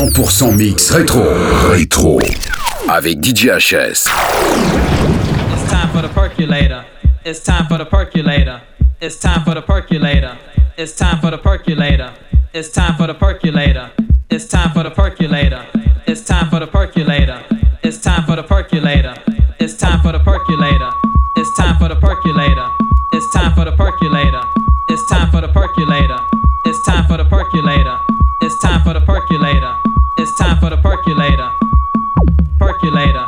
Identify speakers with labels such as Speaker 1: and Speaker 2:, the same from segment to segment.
Speaker 1: 100% mix rétro. Rétro. Avec DJ HS.
Speaker 2: It's time for the percolator. It's time for the percolator. It's time for the percolator. It's time for the percolator. It's time for the percolator. It's time for the percolator. It's time for the percolator. It's time for the percolator. It's time for the percolator. It's time for the percolator. It's time for the percolator. It's time for the percolator. It's time for the percolator. It's time for the percolator. It's time for the percolator. Percolator.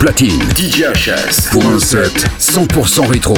Speaker 1: Platine, DJ HS pour un set 100% rétro.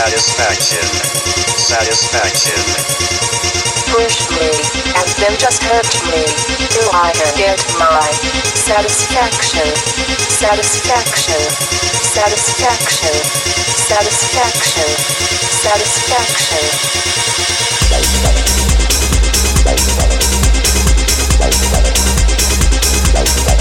Speaker 3: Satisfaction. Satisfaction.
Speaker 4: Push me, and then just hurt me till I get my satisfaction. Satisfaction. Satisfaction. Satisfaction. Satisfaction.
Speaker 1: DJHS.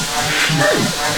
Speaker 5: Move!